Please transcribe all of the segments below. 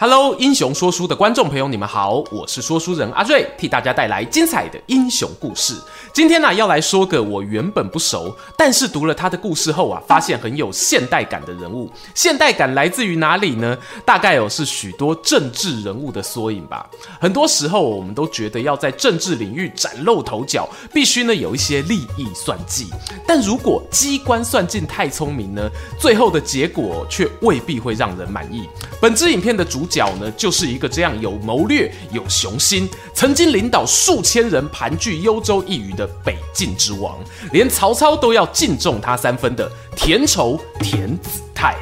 Hello，英雄说书的观众朋友，你们好，我是说书人阿瑞，替大家带来精彩的英雄故事。今天呢、要来说个我原本不熟，但是读了他的故事后啊，发现很有现代感的人物。现代感来自于哪里呢？大概哦是许多政治人物的缩影吧。很多时候，我们都觉得要在政治领域崭露头角，必须呢有一些利益算计。但如果机关算尽太聪明呢，最后的结果却未必会让人满意。本支影片的主角呢，就是一个这样有谋略、有雄心，曾经领导数千人盘踞幽州一隅的北境之王，连曹操都要敬重他三分的田畴田子泰。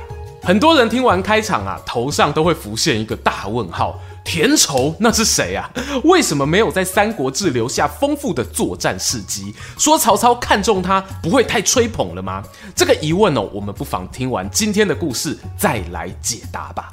很多人听完开场啊，头上都会浮现一个大问号：田畴那是谁啊？为什么没有在《三国志》留下丰富的作战事迹？说曹操看中他，不会太吹捧了吗？这个疑问哦，我们不妨听完今天的故事再来解答吧。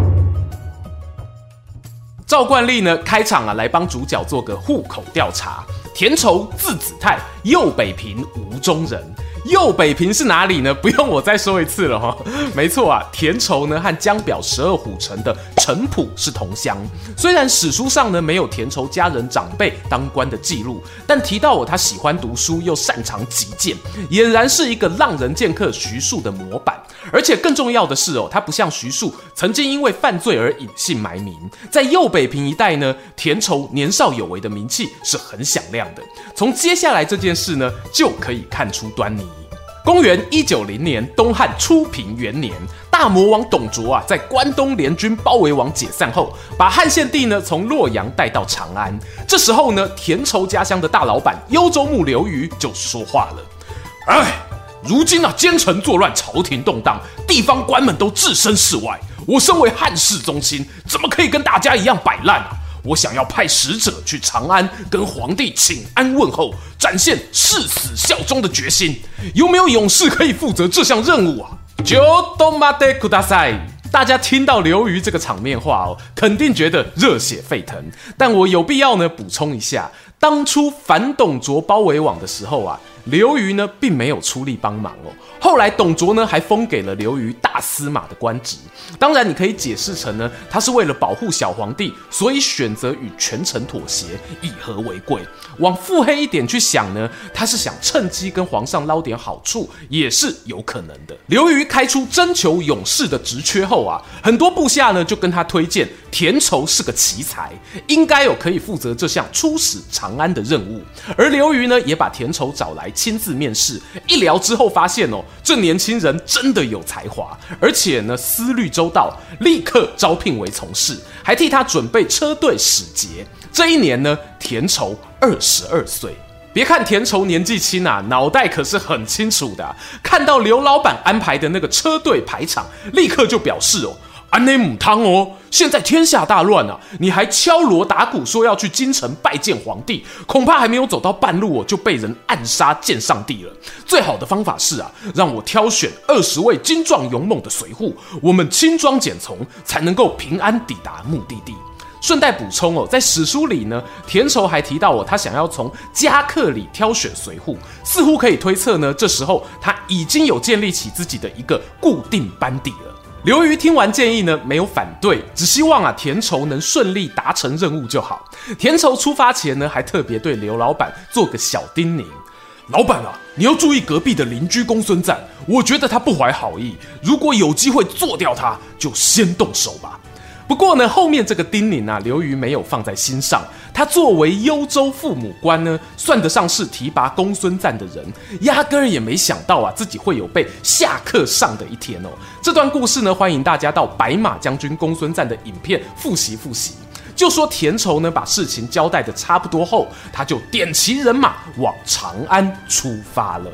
赵冠利呢，开场啊，来帮主角做个户口调查。田畴字子泰，右北平吴中人。右北平是哪里呢？不用我再说一次了哈。没错啊，田畴呢和江表十二虎城的程普是同乡。虽然史书上呢没有田畴家人长辈当官的记录，但提到我他喜欢读书又擅长击剑，俨然是一个浪人剑客徐庶的模板。而且更重要的是哦，他不像徐庶曾经因为犯罪而隐姓埋名，在右北平一带呢，田畴年少有为的名气是很响亮的。从接下来这件事呢，就可以看出端倪。公元一九零年，东汉初平元年，大魔王董卓啊，在关东联军包围网解散后，把汉献帝呢从洛阳带到长安。这时候呢，田畴家乡的大老板幽州牧刘虞就说话了：“哎，如今啊，奸臣作乱，朝廷动荡，地方官们都置身事外。我身为汉室宗亲，怎么可以跟大家一样摆烂啊？”我想要派使者去长安跟皇帝请安问候，展现誓死效忠的决心。有没有勇士可以负责这项任务啊？就都马得库大赛。大家听到刘瑜这个场面话哦，肯定觉得热血沸腾。但我有必要呢补充一下，当初反董卓包围网的时候啊，刘虞呢并没有出力帮忙哦。后来董卓呢还封给了刘虞大司马的官职，当然你可以解释成呢，他是为了保护小皇帝，所以选择与权臣妥协，以和为贵。往腹黑一点去想呢，他是想趁机跟皇上捞点好处，也是有可能的。刘虞开出征求勇士的职缺后啊，很多部下呢就跟他推荐田畴是个奇才，应该有可以负责这项出使长安的任务。而刘虞呢也把田畴找来亲自面试，一聊之后发现哦。这年轻人真的有才华，而且呢思虑周到，立刻招聘为从事，还替他准备车队使节。这一年呢，田畴二十二岁。别看田畴年纪轻啊，脑袋可是很清楚的。看到刘老板安排的那个车队排场，立刻就表示哦。安内母汤哦！现在天下大乱啊，你还敲锣打鼓说要去京城拜见皇帝，恐怕还没有走到半路哦，就被人暗杀见上帝了。最好的方法是啊，让我挑选二十位精壮勇猛的随扈，我们轻装简从，才能够平安抵达目的地。顺带补充哦，在史书里呢，田畴还提到哦，他想要从家客里挑选随扈，似乎可以推测呢，这时候他已经有建立起自己的一个固定班底了。刘瑜听完建议呢，没有反对，只希望啊田畴能顺利达成任务就好。田畴出发前呢，还特别对刘老板做个小叮咛：老板啊，你要注意隔壁的邻居公孙瓒，我觉得他不怀好意，如果有机会做掉他，就先动手吧。不过呢，后面这个叮咛啊，刘瑜没有放在心上。他作为幽州父母官呢，算得上是提拔公孙瓒的人，压根儿也没想到啊，自己会有被下课上的一天哦。这段故事呢，欢迎大家到白马将军公孙瓒的影片复习复习。就说田畴呢，把事情交代的差不多后，他就点齐人马往长安出发了。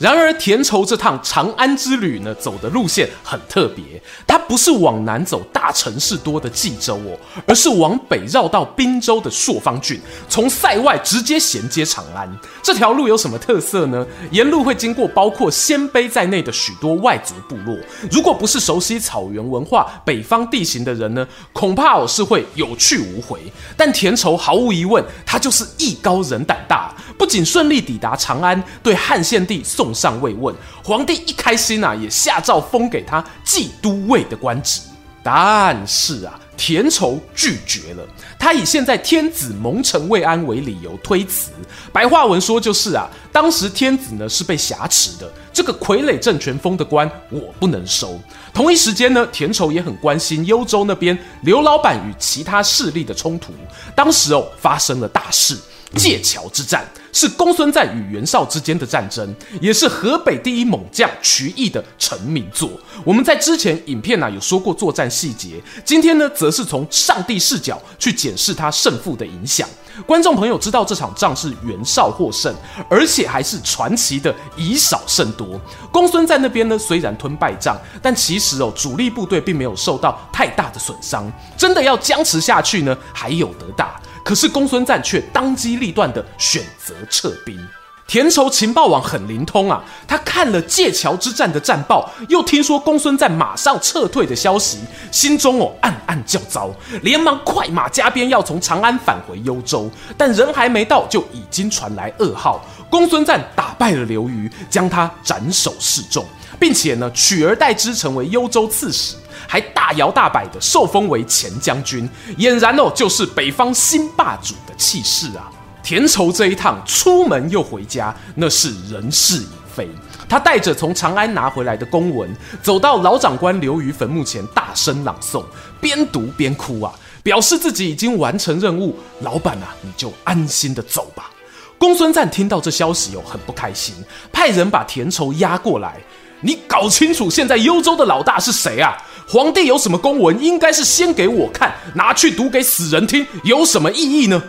然而，田畴这趟长安之旅呢，走的路线很特别。他不是往南走大城市多的冀州哦，而是往北绕到滨州的朔方郡，从塞外直接衔接长安。这条路有什么特色呢？沿路会经过包括鲜卑在内的许多外族部落。如果不是熟悉草原文化、北方地形的人呢，恐怕我是会有去无回。但田畴毫无疑问，他就是艺高人胆大，不仅顺利抵达长安，对汉献帝送上慰问，皇帝一开心啊，也下诏封给他冀都尉的官职。但是啊，田畴拒绝了，他以现在天子蒙尘未安为理由推辞。白话文说就是啊，当时天子呢是被挟持的，这个傀儡政权封的官我不能收。同一时间呢，田畴也很关心幽州那边刘老板与其他势力的冲突。当时哦，发生了大事。界桥之战是公孙瓒与袁绍之间的战争，也是河北第一猛将瞿义的成名作。我们在之前影片啊有说过作战细节，今天呢则是从上帝视角去检视他胜负的影响。观众朋友知道这场仗是袁绍获胜，而且还是传奇的以少胜多。公孙瓒那边呢虽然吞败仗，但其实哦主力部队并没有受到太大的损伤，真的要僵持下去呢还有得打。可是公孙瓒却当机立断地选择撤兵。田畴情报网很灵通啊，他看了界桥之战的战报，又听说公孙瓒马上撤退的消息，心中哦暗暗叫糟，连忙快马加鞭要从长安返回幽州。但人还没到，就已经传来噩耗：公孙瓒打败了刘虞，将他斩首示众，并且呢取而代之成为幽州刺史。还大摇大摆的受封为前将军，俨然哦就是北方新霸主的气势啊！田畴这一趟出门又回家，那是人事已非。他带着从长安拿回来的公文，走到老长官刘虞坟墓前，大声朗诵，边读边哭啊，表示自己已经完成任务。老板啊，你就安心的走吧。公孙瓒听到这消息哦，很不开心，派人把田畴押过来。你搞清楚，现在幽州的老大是谁啊？皇帝有什么公文，应该是先给我看，拿去读给死人听，有什么意义呢？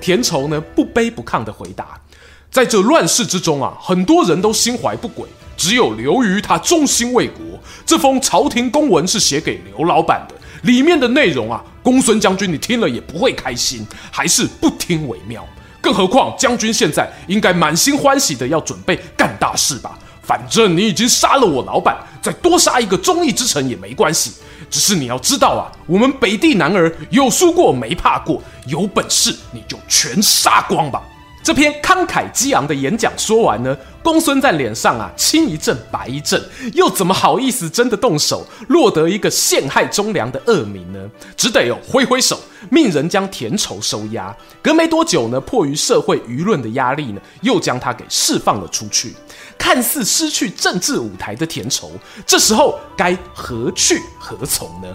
田畴呢，不卑不亢地回答：在这乱世之中啊，很多人都心怀不轨，只有刘虞他忠心为国。这封朝廷公文是写给刘老板的，里面的内容啊，公孙将军你听了也不会开心，还是不听为妙。更何况将军现在应该满心欢喜的要准备干大事吧。反正你已经杀了我老板，再多杀一个忠义之臣也没关系。只是你要知道啊，我们北地男儿有输过没怕过，有本事你就全杀光吧。这篇慷慨激昂的演讲说完呢，公孙瓒脸上啊青一阵白一阵，又怎么好意思真的动手，落得一个陷害忠良的恶名呢？只得哦挥挥手，命人将田畴收押。隔没多久呢，迫于社会舆论的压力呢，又将他给释放了出去。看似失去政治舞台的田畴，这时候该何去何从呢？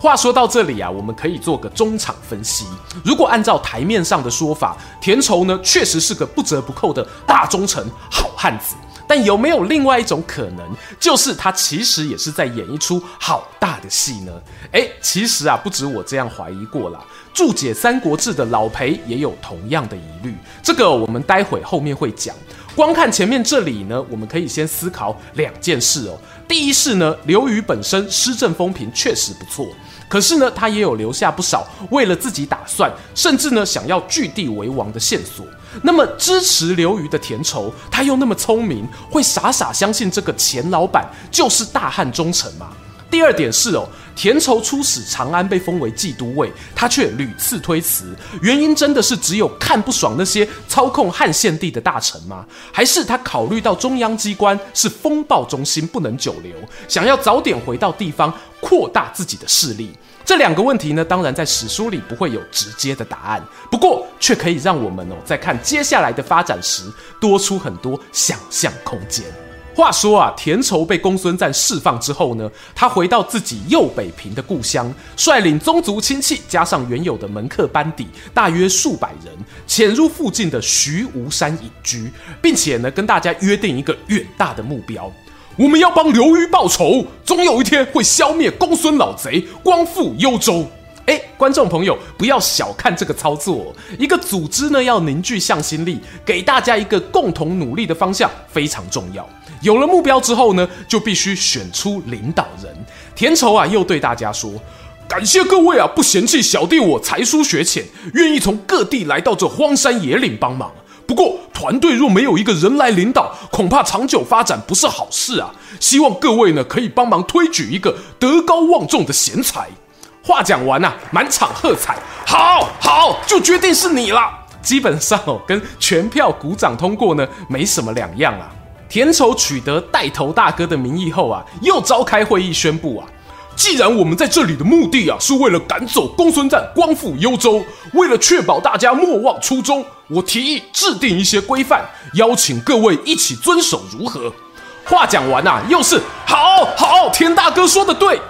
话说到这里啊，我们可以做个中场分析。如果按照台面上的说法，田畴呢确实是个不折不扣的大忠臣、好汉子。但有没有另外一种可能，就是他其实也是在演一出好大的戏呢？诶，其实啊，不止我这样怀疑过啦。注解《三国志》的老裴也有同样的疑虑。这个我们待会后面会讲。光看前面这里呢，我们可以先思考两件事哦。第一是呢，刘虞本身施政风评确实不错。可是呢，他也有留下不少为了自己打算，甚至呢想要据地为王的线索。那么支持刘瑜的田畴，他又那么聪明，会傻傻相信这个钱老板就是大汉忠臣吗？第二点是哦，田畴出使长安被封为骑都尉，他却屡次推辞，原因真的是只有看不爽那些操控汉献帝的大臣吗？还是他考虑到中央机关是风暴中心，不能久留，想要早点回到地方，扩大自己的势力？这两个问题呢，当然在史书里不会有直接的答案，不过却可以让我们哦，在看接下来的发展时，多出很多想象空间。话说啊，田畴被公孙瓒释放之后呢，他回到自己右北平的故乡，率领宗族亲戚加上原有的门客班底，大约数百人，潜入附近的徐无山隐居，并且呢，跟大家约定一个远大的目标：我们要帮刘虞报仇，总有一天会消灭公孙老贼，光复幽州。哎，观众朋友，不要小看这个操作，一个组织呢，要凝聚向心力，给大家一个共同努力的方向，非常重要。有了目标之后呢，就必须选出领导人。田畴啊，又对大家说：“感谢各位啊，不嫌弃小弟我才疏学浅，愿意从各地来到这荒山野岭帮忙。不过，团队若没有一个人来领导，恐怕长久发展不是好事啊。希望各位呢，可以帮忙推举一个德高望重的贤才。”话讲完啊，满场喝彩，好好，就决定是你了。基本上哦，跟全票鼓掌通过呢，没什么两样啊。田畴取得带头大哥的名义后啊，又召开会议宣布啊，既然我们在这里的目的啊，是为了赶走公孙瓒，光复幽州，为了确保大家莫忘初衷，我提议制定一些规范，邀请各位一起遵守，如何？话讲完啊，又是好好，田大哥说的对。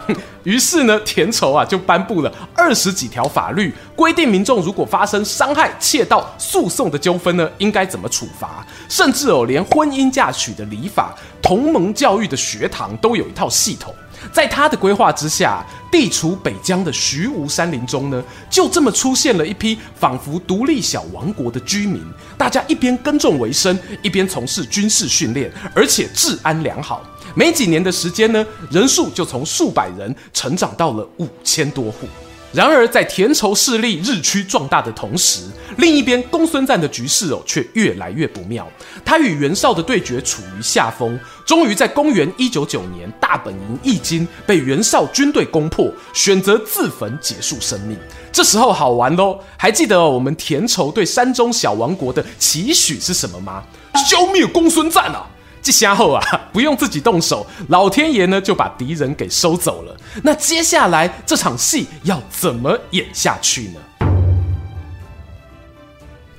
于是呢，田畴啊就颁布了二十几条法律，规定民众如果发生伤害、窃盗、诉讼的纠纷呢，应该怎么处罚，甚至哦，连婚姻嫁娶的礼法、同盟教育的学堂都有一套系统。在他的规划之下，地处北疆的徐无山林中呢，就这么出现了一批仿佛独立小王国的居民。大家一边耕种为生，一边从事军事训练，而且治安良好。没几年的时间呢，人数就从数百人成长到了五千多户。然而，在田畴势力日趋壮大的同时，另一边公孙瓒的局势哦却越来越不妙。他与袁绍的对决处于下风，终于在公元一九九年，大本营易京被袁绍军队攻破，选择自焚结束生命。这时候好玩喽，还记得，我们田畴对山中小王国的期许是什么吗？消灭公孙瓒啊！这下后啊，不用自己动手，老天爷呢就把敌人给收走了。那接下来这场戏要怎么演下去呢？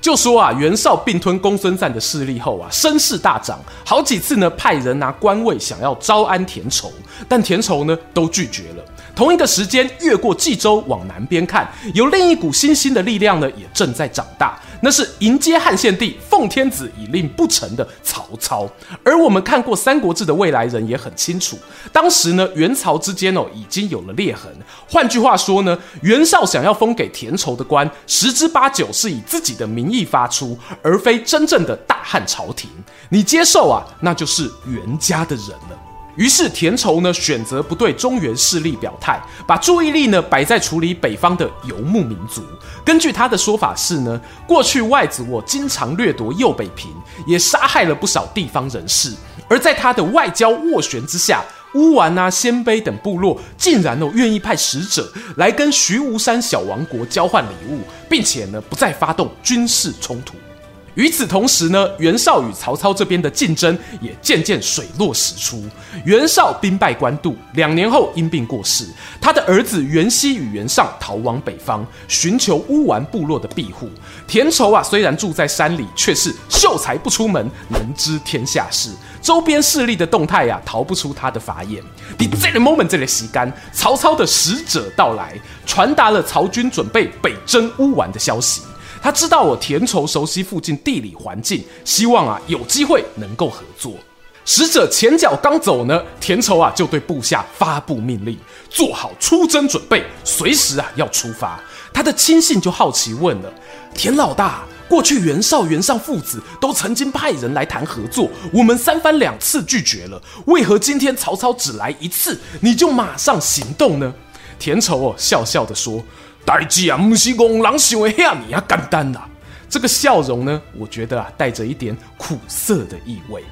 就说啊，袁绍并吞公孙瓒的势力后啊，声势大涨，好几次呢派人拿官位想要招安田畴，但田畴呢都拒绝了。同一个时间，越过冀州往南边看，有另一股新兴的力量呢，也正在长大。那是迎接汉献帝、奉天子以令不臣的曹操。而我们看过《三国志》的未来人也很清楚，当时呢，袁曹之间哦已经有了裂痕。换句话说呢，袁绍想要封给田畴的官，十之八九是以自己的名义发出，而非真正的大汉朝廷。你接受啊，那就是袁家的人了。于是田畴呢选择不对中原势力表态，把注意力呢摆在处理北方的游牧民族。根据他的说法是呢，过去外族我经常掠夺右北平，也杀害了不少地方人士。而在他的外交斡旋之下，乌丸啊、鲜卑等部落竟然哦愿意派使者来跟徐无山小王国交换礼物，并且呢不再发动军事冲突。与此同时呢，袁绍与曹操这边的竞争也渐渐水落石出。袁绍兵败官渡，两年后因病过世。他的儿子袁熙与袁尚逃往北方，寻求乌丸部落的庇护。田畴啊，虽然住在山里，却是秀才不出门，能知天下事。周边势力的动态呀、啊，逃不出他的法眼。你这 moment 这里洗干，曹操的使者到来，传达了曹军准备北征乌丸的消息。他知道我田畴熟悉附近地理环境，希望啊有机会能够合作。使者前脚刚走呢，田畴啊就对部下发布命令，做好出征准备，随时啊要出发。他的亲信就好奇问了：田老大，过去袁绍、袁尚父子都曾经派人来谈合作，我们三番两次拒绝了，为何今天曹操只来一次，你就马上行动呢？田畴哦笑笑的说。代志啊，不是戆人想的遐尔啊简单呐。这个笑容呢，我觉得啊，带着一点苦涩的意味。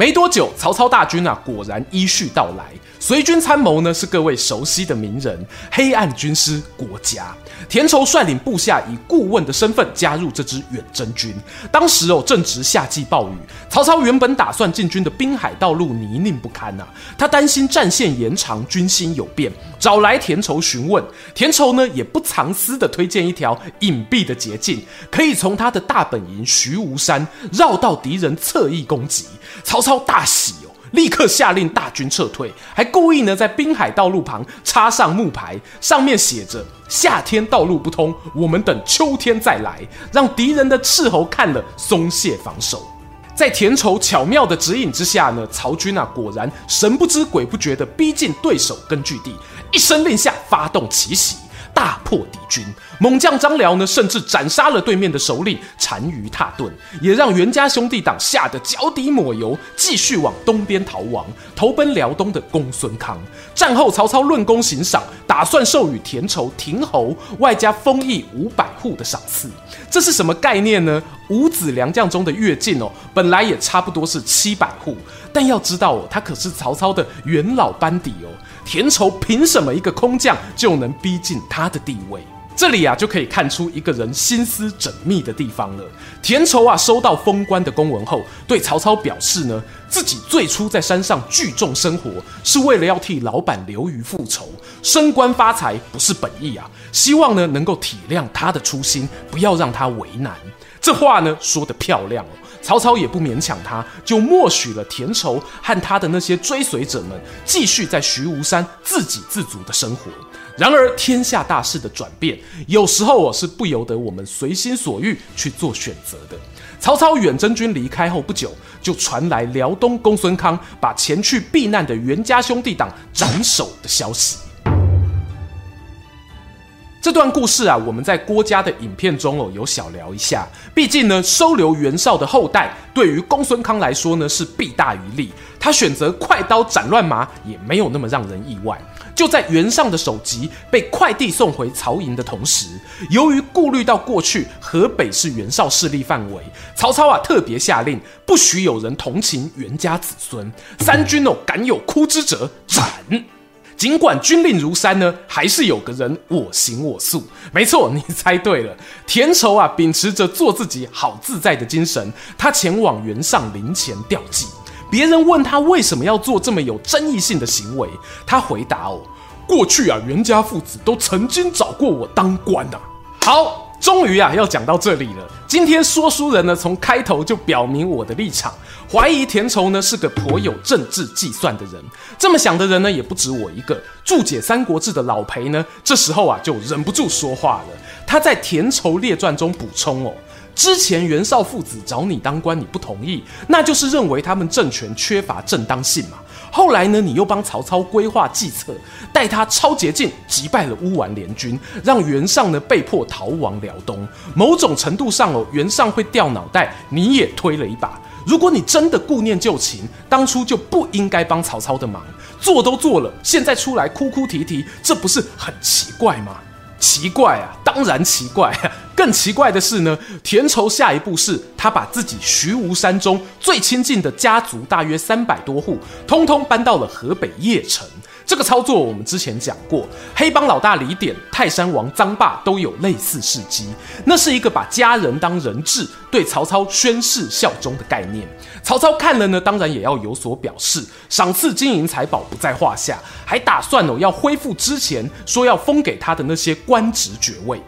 没多久，曹操大军啊果然依序到来。随军参谋呢是各位熟悉的名人，黑暗军师郭嘉。田畴率领部下以顾问的身份加入这支远征军。当时哦正值夏季暴雨，曹操原本打算进军的滨海道路泥泞不堪呐、啊，他担心战线延长，军心有变，找来田畴询问。田畴呢也不藏私的推荐一条隐蔽的捷径，可以从他的大本营徐无山绕到敌人侧翼攻击。曹操大喜哦。立刻下令大军撤退，还故意呢在滨海道路旁插上木牌，上面写着“夏天道路不通，我们等秋天再来”，让敌人的斥候看了松懈防守。在田畴巧妙的指引之下呢，曹军啊果然神不知鬼不觉地逼近对手根据地，一声令下，发动奇袭。大破敌军，猛将张辽呢，甚至斩杀了对面的首领单于踏顿，也让袁家兄弟党吓得脚底抹油，继续往东边逃亡，投奔辽东的公孙康。战后，曹操论功行赏，打算授予田畴亭侯，外加封邑五百户的赏赐。这是什么概念呢？五子良将中的乐进哦，本来也差不多是七百户，但要知道哦，他可是曹操的元老班底哦。田畴凭什么一个空降就能逼近他的地位？这里啊就可以看出一个人心思缜密的地方了。田畴啊收到封官的公文后，对曹操表示呢，自己最初在山上聚众生活，是为了要替老板刘虞复仇，升官发财不是本意啊。希望呢能够体谅他的初心，不要让他为难。这话呢说得漂亮哦。曹操也不勉强他，就默许了田畴和他的那些追随者们继续在徐无山自给自足的生活。然而，天下大势的转变，有时候我是不由得我们随心所欲去做选择的。曹操远征军离开后不久，就传来辽东公孙康把前去避难的袁家兄弟党斩首的消息。这段故事啊，我们在郭嘉的影片中哦有小聊一下。毕竟呢，收留袁绍的后代，对于公孙康来说呢是弊大于利。他选择快刀斩乱麻，也没有那么让人意外。就在袁尚的首级被快递送回曹营的同时，由于顾虑到过去河北是袁绍势力范围，曹操啊特别下令，不许有人同情袁家子孙，三军哦敢有哭之者斩。尽管军令如山呢，还是有个人我行我素。没错，你猜对了，田畴啊，秉持着做自己好自在的精神，他前往袁尚陵前吊祭。别人问他为什么要做这么有争议性的行为，他回答哦：过去啊，袁家父子都曾经找过我当官呐、啊。好。终于啊，要讲到这里了。今天说书人呢，从开头就表明我的立场，怀疑田畴呢是个颇有政治计算的人。这么想的人呢，也不止我一个。注解《三国志》的老裴呢，这时候啊就忍不住说话了。他在《田畴列传》中补充哦，之前袁绍父子找你当官，你不同意，那就是认为他们政权缺乏正当性嘛。后来呢，你又帮曹操规划计策，带他超捷径击败了乌丸联军，让袁尚呢被迫逃亡辽东。某种程度上哦，袁尚会掉脑袋，你也推了一把。如果你真的顾念旧情，当初就不应该帮曹操的忙，做都做了，现在出来哭哭啼啼，这不是很奇怪吗？奇怪啊，当然奇怪啊！更奇怪的是呢，田畴下一步是他把自己徐无山中最亲近的家族，大约三百多户，通通搬到了河北邺城。这个操作我们之前讲过，黑帮老大李典、泰山王臧霸都有类似事迹。那是一个把家人当人质，对曹操宣誓效忠的概念。曹操看了呢，当然也要有所表示，赏赐金银财宝不在话下，还打算哦要恢复之前说要封给他的那些官职爵位。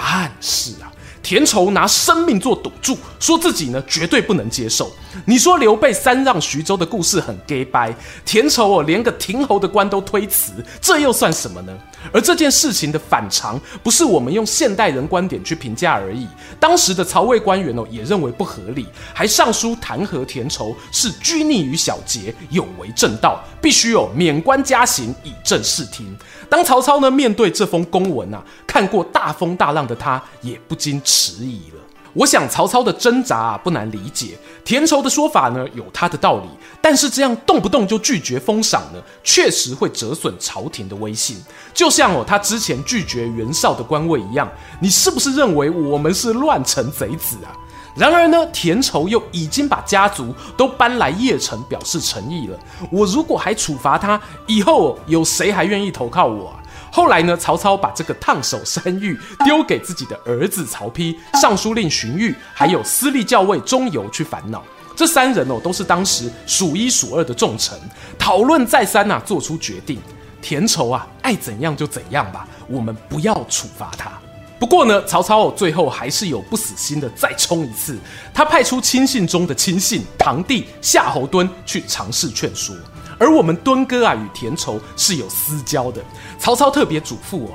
但是啊。田畴拿生命做赌注，说自己呢绝对不能接受。你说刘备三让徐州的故事很 gay 掰，田畴哦连个亭侯的官都推辞，这又算什么呢？而这件事情的反常，不是我们用现代人观点去评价而已。当时的曹魏官员哦也认为不合理，还上书弹劾田畴是拘泥于小节，有违正道，必须有免官加刑以正视听。当曹操呢面对这封公文啊，看过大风大浪的他也不禁迟疑了。我想曹操的挣扎啊不难理解，田畴的说法呢有他的道理，但是这样动不动就拒绝封赏呢，确实会折损朝廷的威信。就像哦他之前拒绝袁绍的官位一样，你是不是认为我们是乱臣贼子啊？然而呢，田畴又已经把家族都搬来邺城表示诚意了。我如果还处罚他，以后有谁还愿意投靠我啊？后来呢，曹操把这个烫手山芋丢给自己的儿子曹丕、尚书令荀彧，还有司隶校尉钟繇去烦恼。这三人哦，都是当时数一数二的重臣，讨论再三呐、啊，做出决定：田畴啊，爱怎样就怎样吧，我们不要处罚他。不过呢，曹操最后还是有不死心的再冲一次。他派出亲信中的亲信堂弟夏侯惇去尝试劝说。而我们敦哥啊，与田畴是有私交的。曹操特别嘱咐哦，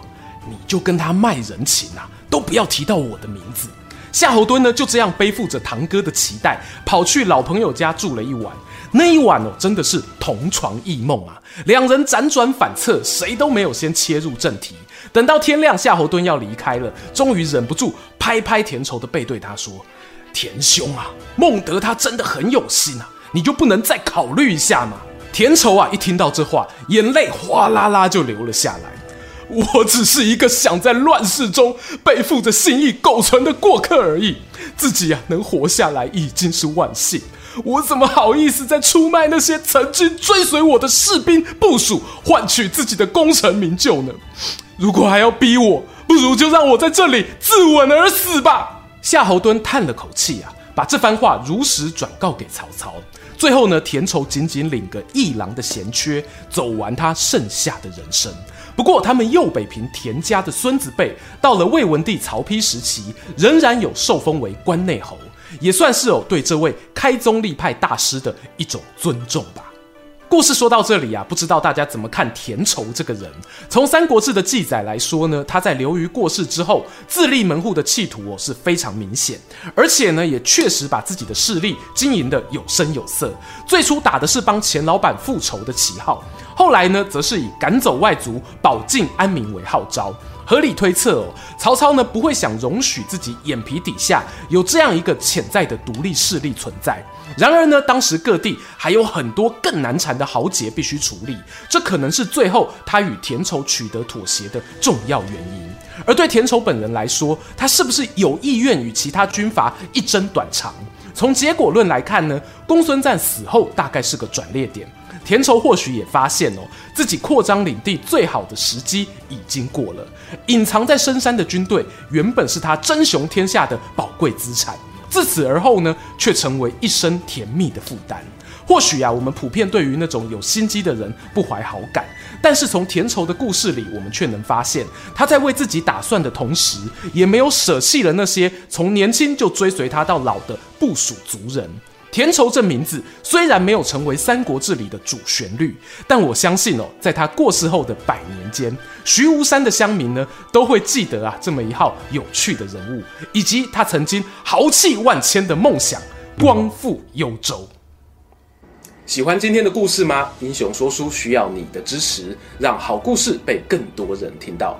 你就跟他卖人情啊，都不要提到我的名字。夏侯惇呢，就这样背负着堂哥的期待，跑去老朋友家住了一晚。那一晚哦，真的是同床异梦啊！两人辗转反侧，谁都没有先切入正题。等到天亮，夏侯惇要离开了，终于忍不住拍拍田畴的背，对他说：“田兄啊，孟德他真的很有心啊，你就不能再考虑一下吗？”田畴啊，一听到这话，眼泪哗啦啦就流了下来。我只是一个想在乱世中背负着信义苟存的过客而已，自己啊能活下来已经是万幸。我怎么好意思再出卖那些曾经追随我的士兵部署，换取自己的功成名就呢？如果还要逼我，不如就让我在这里自刎而死吧。夏侯惇叹了口气啊，把这番话如实转告给曹操。最后呢，田畴仅仅领个一郎的闲缺，走完他剩下的人生。不过，他们右北平田家的孙子辈，到了魏文帝曹丕时期，仍然有受封为关内侯，也算是有对这位开宗立派大师的一种尊重吧。故事说到这里啊，不知道大家怎么看田畴这个人？从《三国志》的记载来说呢，他在刘虞过世之后自立门户的企图哦是非常明显，而且呢也确实把自己的势力经营得有声有色。最初打的是帮钱老板复仇的旗号，后来呢则是以赶走外族、保境安民为号召。合理推测哦，曹操呢不会想容许自己眼皮底下有这样一个潜在的独立势力存在。然而呢，当时各地还有很多更难缠的豪杰必须处理，这可能是最后他与田畴取得妥协的重要原因。而对田畴本人来说，他是不是有意愿与其他军阀一争短长？从结果论来看呢，公孙瓒死后大概是个转捩点。田畴或许也发现哦，自己扩张领地最好的时机已经过了。隐藏在深山的军队原本是他争雄天下的宝贵资产，自此而后呢，却成为一生甜蜜的负担。或许啊，我们普遍对于那种有心机的人不怀好感，但是从田畴的故事里，我们却能发现，他在为自己打算的同时，也没有舍弃了那些从年轻就追随他到老的部属族人。田畴这名字虽然没有成为《三国志》里的主旋律，但我相信哦，在他过世后的百年间，徐无山的乡民呢都会记得啊这么一号有趣的人物，以及他曾经豪气万千的梦想——光复幽州。喜欢今天的故事吗？英雄说书需要你的支持，让好故事被更多人听到。